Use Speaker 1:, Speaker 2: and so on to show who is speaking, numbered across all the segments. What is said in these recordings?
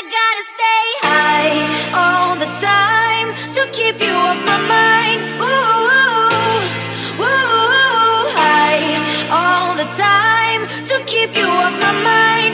Speaker 1: I gotta stay high all the time to keep you off my mind. Ooh, ooh, ooh, ooh high all the time to keep you off my mind.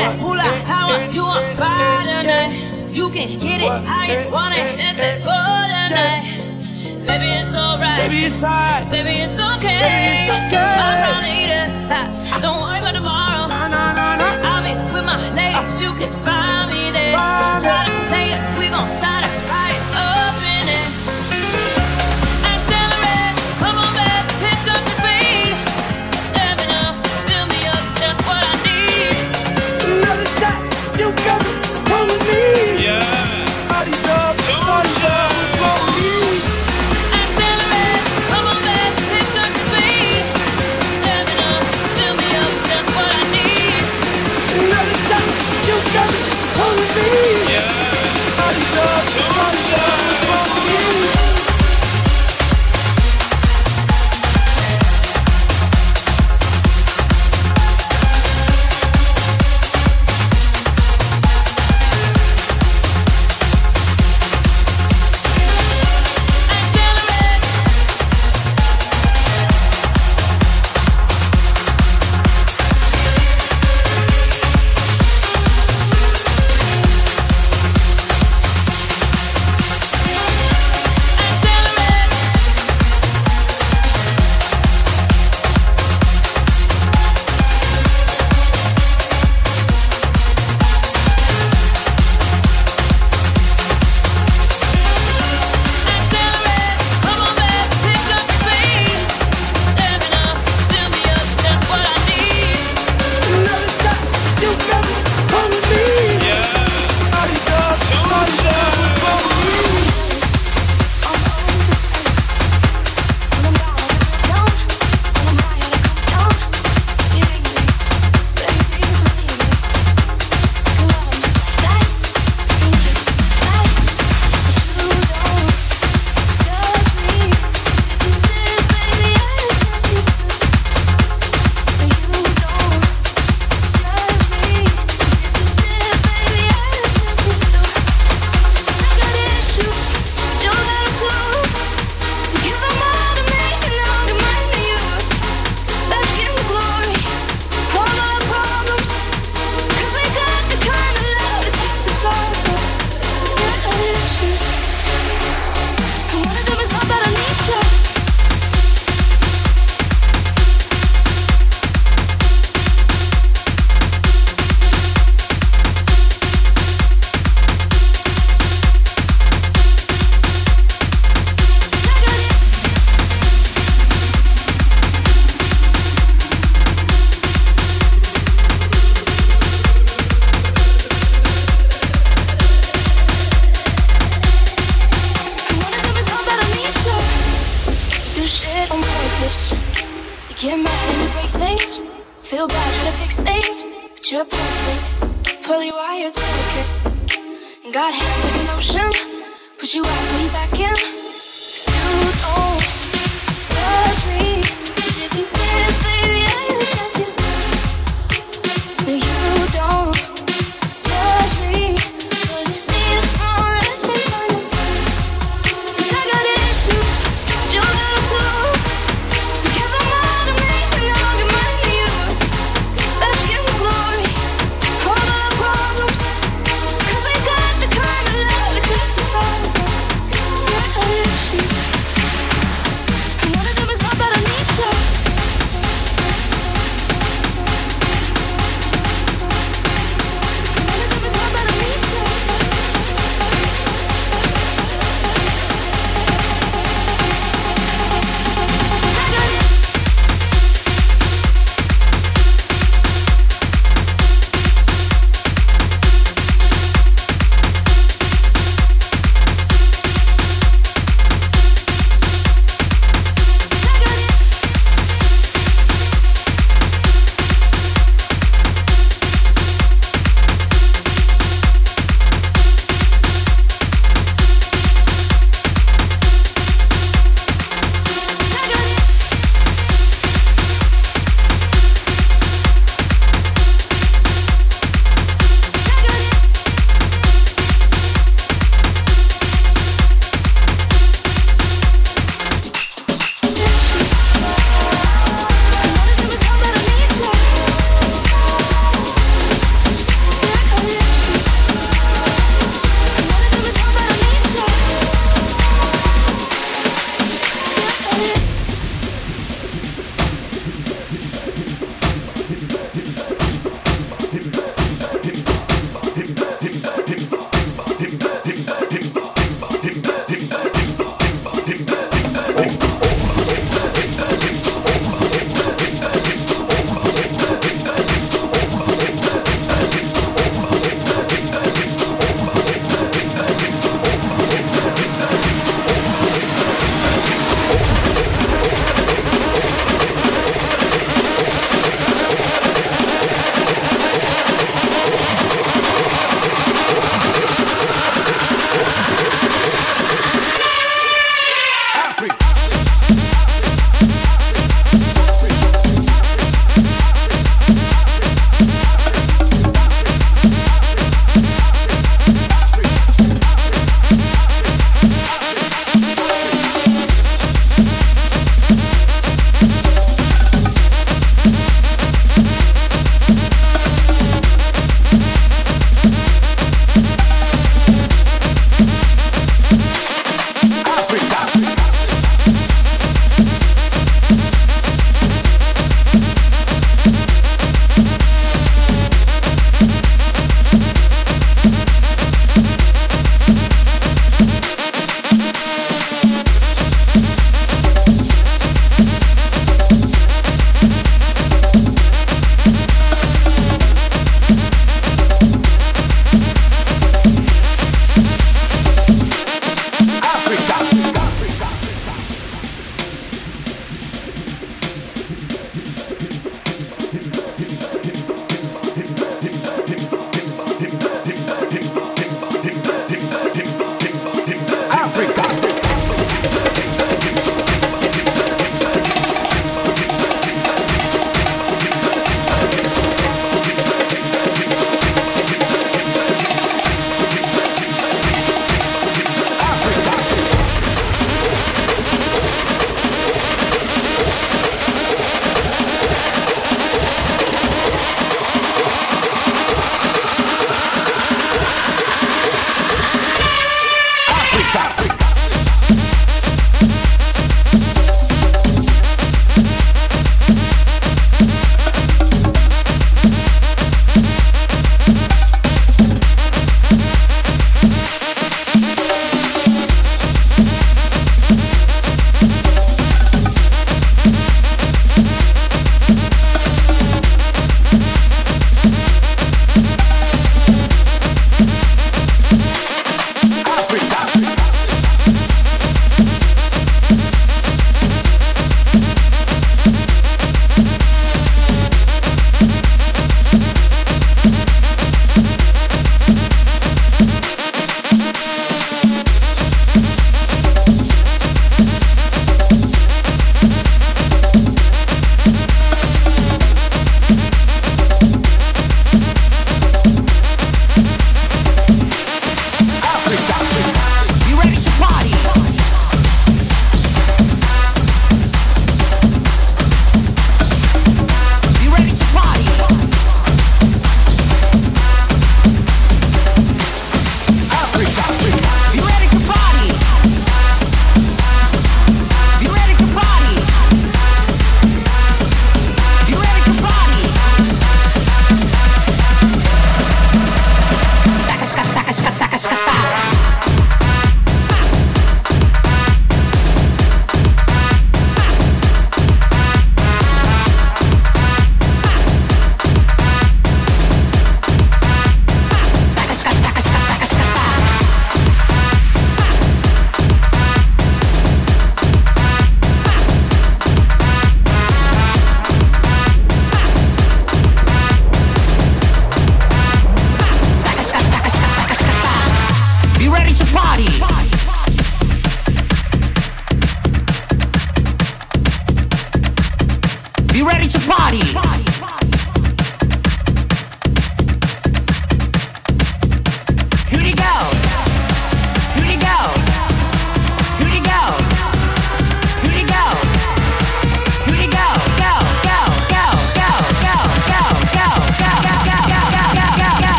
Speaker 1: that hula power, you on fire tonight. You can get it how you want it. It's a golden night. Baby, it's alright.
Speaker 2: Baby, it's alright.
Speaker 1: Baby, it's okay.
Speaker 2: Baby, it's okay.
Speaker 1: Smile around later. Don't worry about tomorrow.
Speaker 2: No, no, no, no.
Speaker 1: I'll be with my ladies. You can find me there. Try to play us. We gon'
Speaker 3: stop.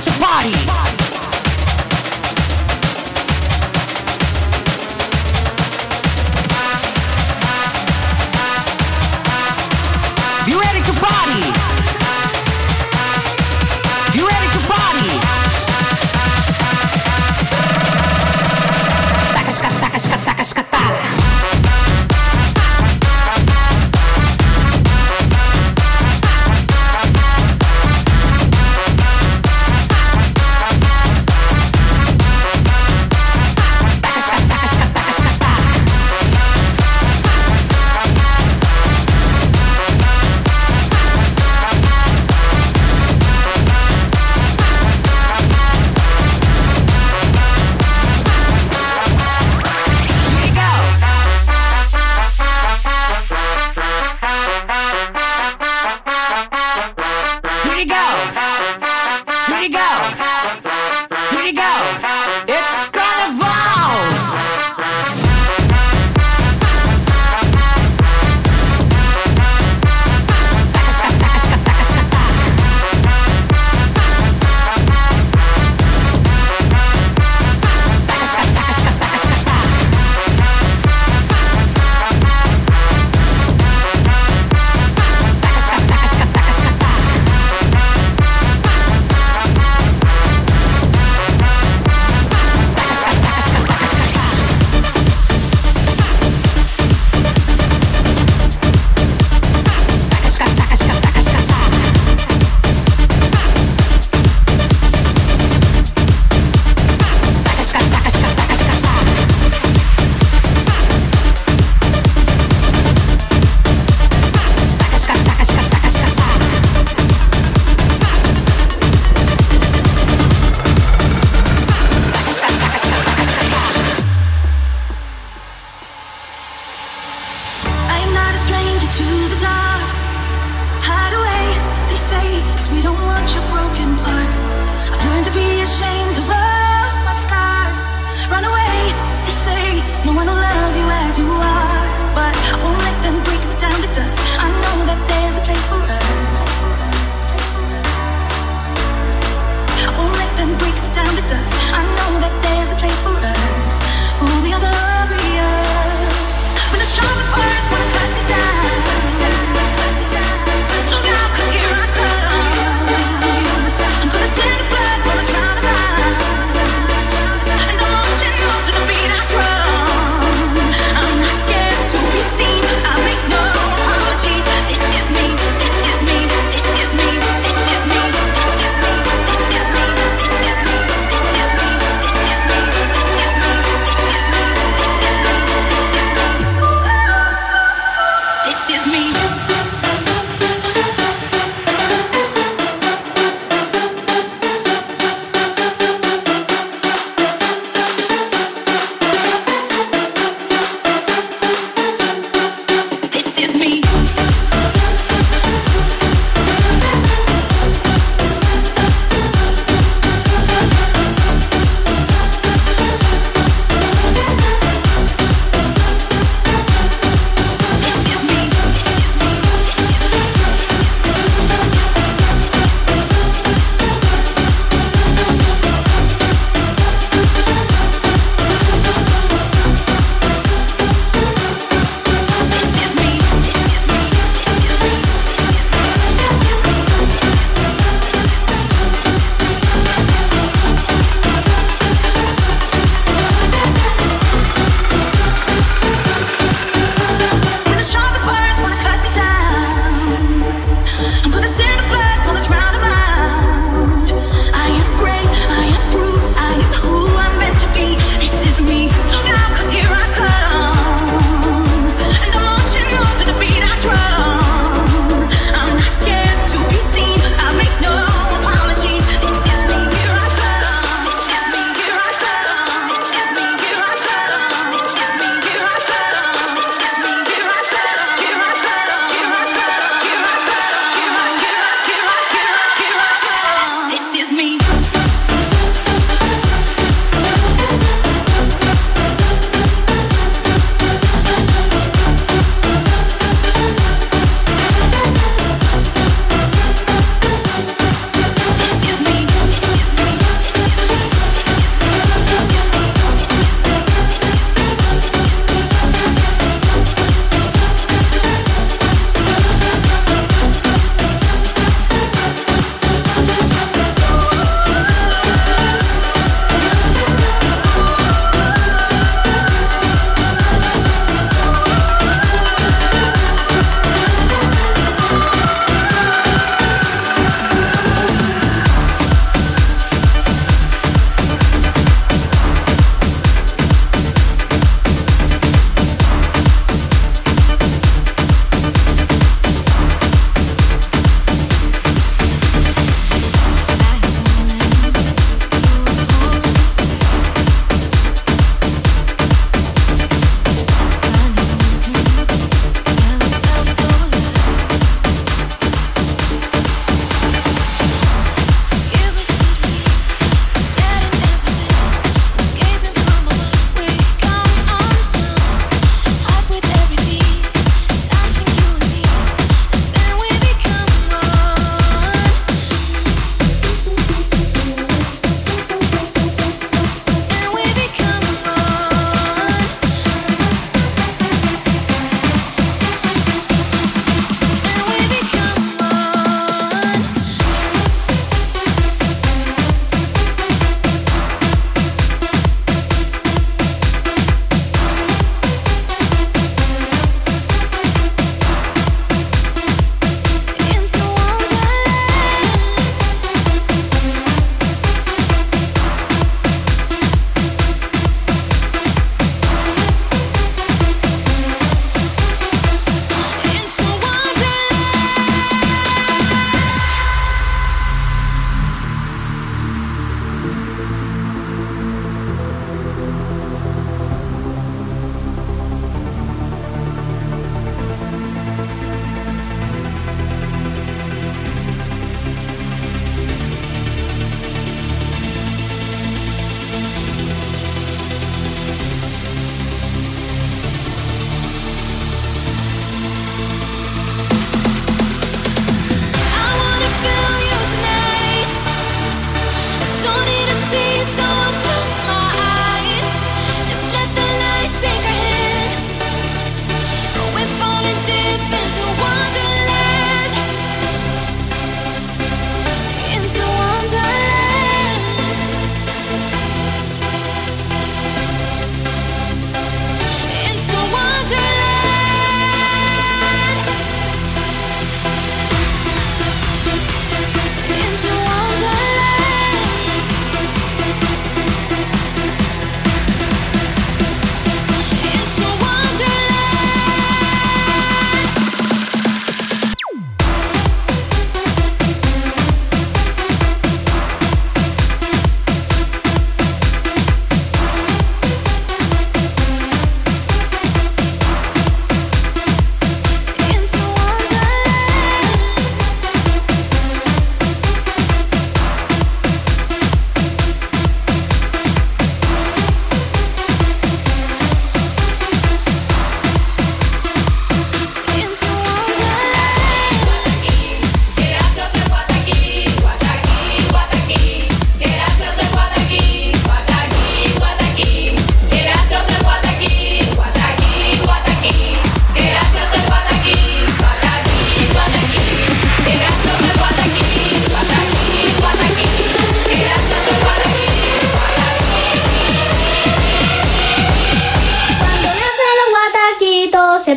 Speaker 3: to party.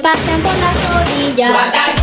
Speaker 4: Se pasean por las orillas.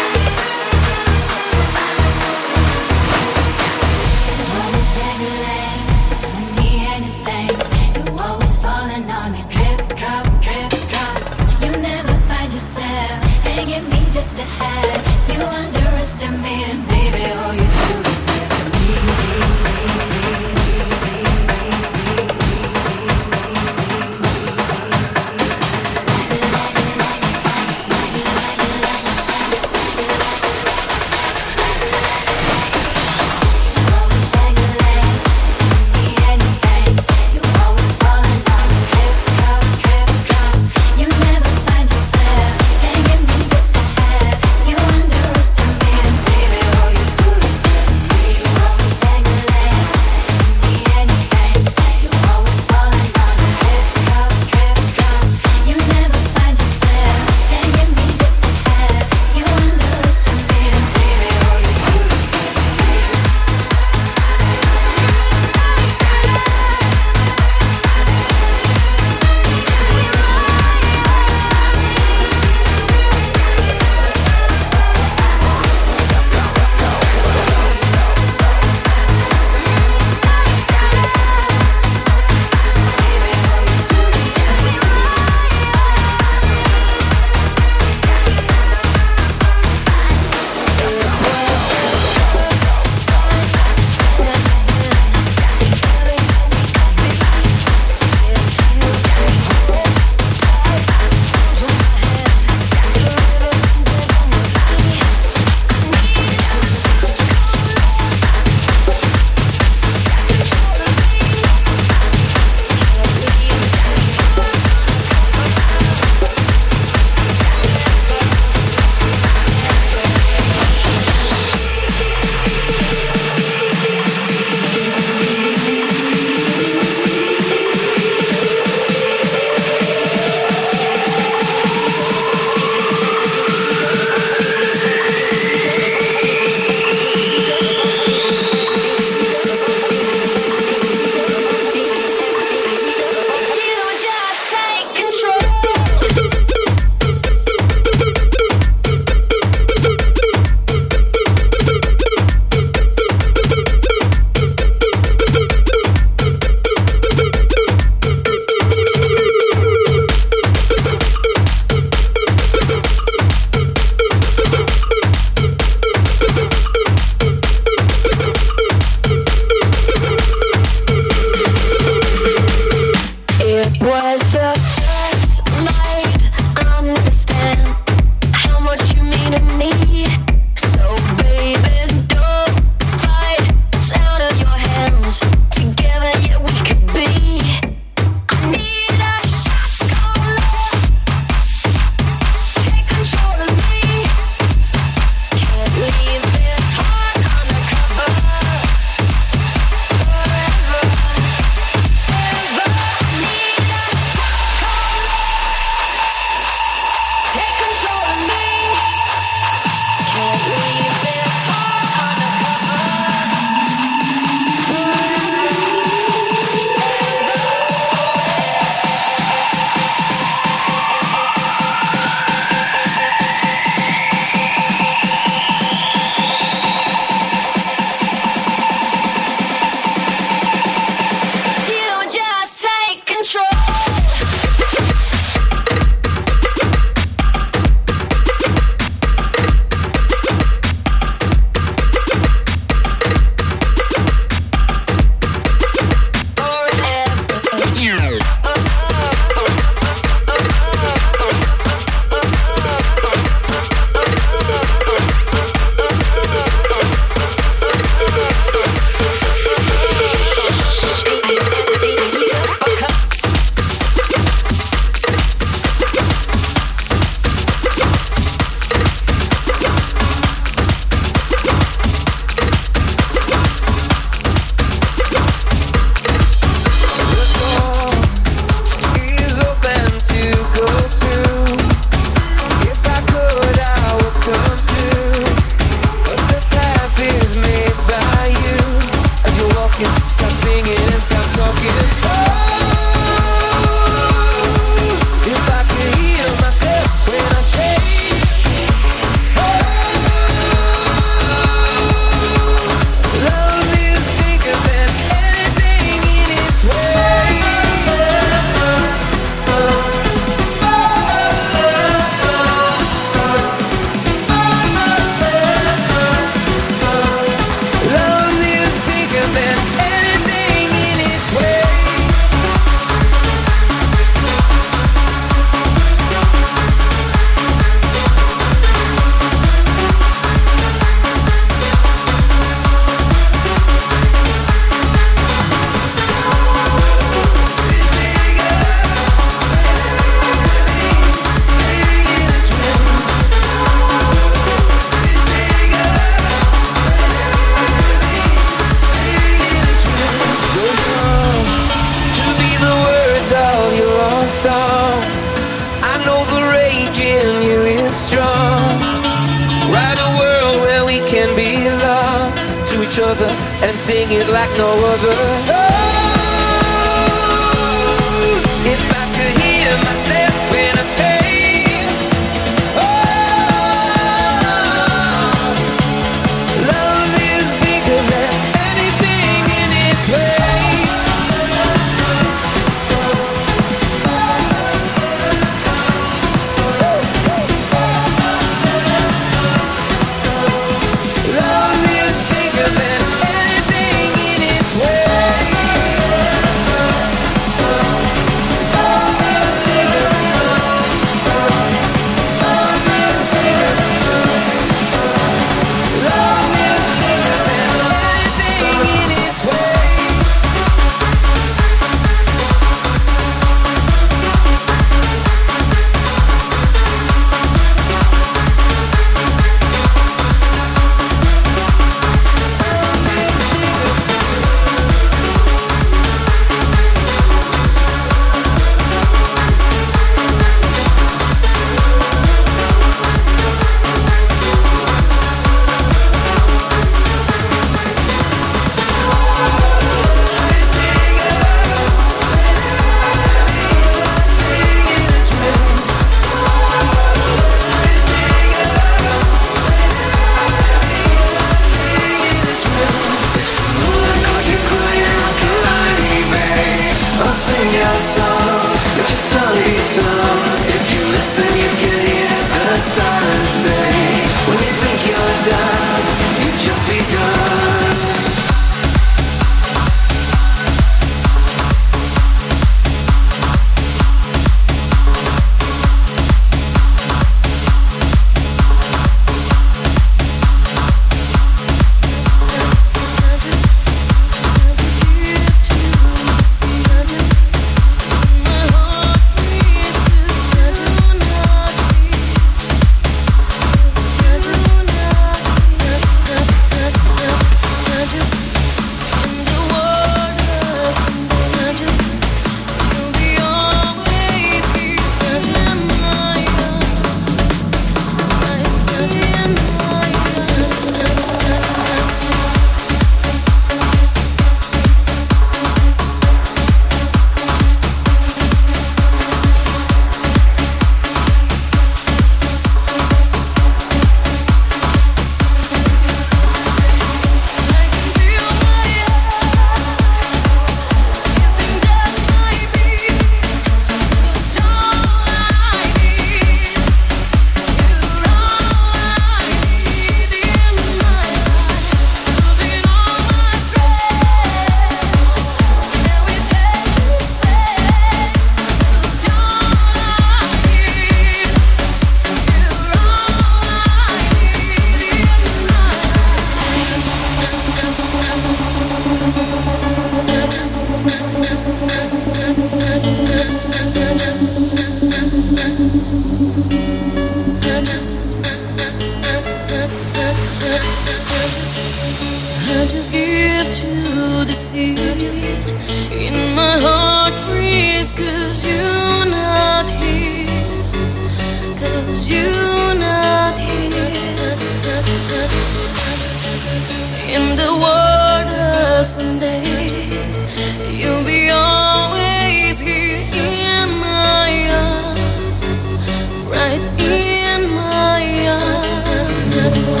Speaker 3: looks